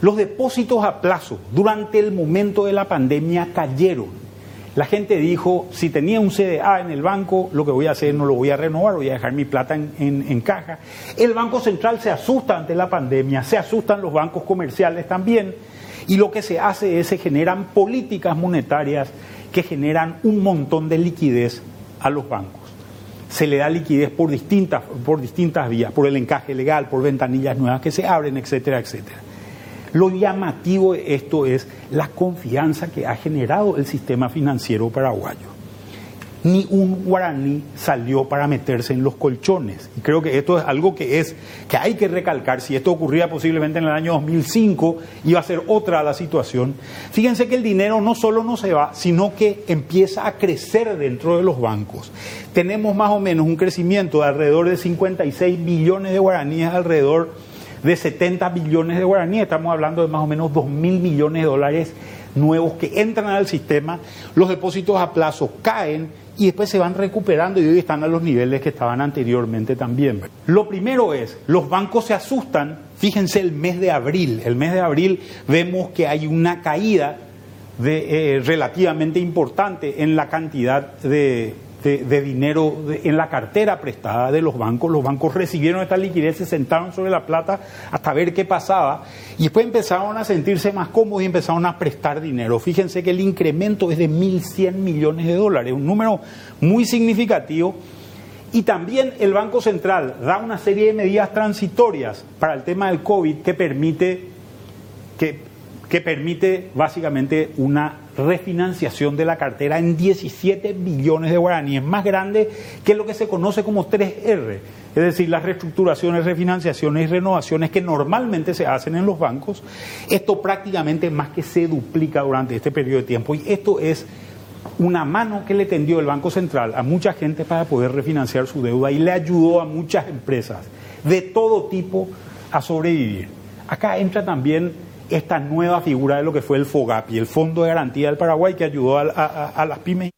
Los depósitos a plazo durante el momento de la pandemia cayeron. La gente dijo, si tenía un CDA en el banco, lo que voy a hacer no lo voy a renovar, voy a dejar mi plata en, caja. El Banco Central se asusta ante la pandemia, se asustan los bancos comerciales también, y lo que se hace es se generan políticas monetarias que generan un montón de liquidez a los bancos. Se le da liquidez por distintas, por distintas vías, por el encaje legal, por ventanillas nuevas que se abren, etcétera, etcétera. Lo llamativo de esto es la confianza que ha generado el sistema financiero paraguayo. Ni un guaraní salió para meterse en los colchones. Y creo que esto es algo que es que hay que recalcar. Si esto ocurría posiblemente en el año 2005, iba a ser otra la situación. Fíjense que el dinero no solo no se va, sino que empieza a crecer dentro de los bancos. Tenemos más o menos un crecimiento de alrededor de 56 billones de guaraníes alrededor de 70 billones de guaraníes, estamos hablando de más o menos 2 mil millones de dólares nuevos que entran al sistema, los depósitos a plazo caen y después se van recuperando y hoy están a los niveles que estaban anteriormente también. Lo primero es, los bancos se asustan, fíjense el mes de abril, el mes de abril vemos que hay una caída de, eh, relativamente importante en la cantidad de de, dinero en la cartera prestada de los bancos. Los bancos recibieron esta liquidez, se sentaron sobre la plata hasta ver qué pasaba y después empezaron a sentirse más cómodos y empezaron a prestar dinero. Fíjense que el incremento es de 1.100 millones de dólares, un número muy significativo. Y también el Banco Central da una serie de medidas transitorias para el tema del COVID que permite, que, que permite básicamente una refinanciación de la cartera en 17 billones de guaraníes, más grande que lo que se conoce como 3R, es decir, las reestructuraciones, refinanciaciones y renovaciones que normalmente se hacen en los bancos. Esto prácticamente más que se duplica durante este periodo de tiempo y esto es una mano que le tendió el Banco Central a mucha gente para poder refinanciar su deuda y le ayudó a muchas empresas de todo tipo a sobrevivir. Acá entra también esta nueva figura de lo que fue el FOGAPI, el Fondo de Garantía del Paraguay, que ayudó a, las pymes.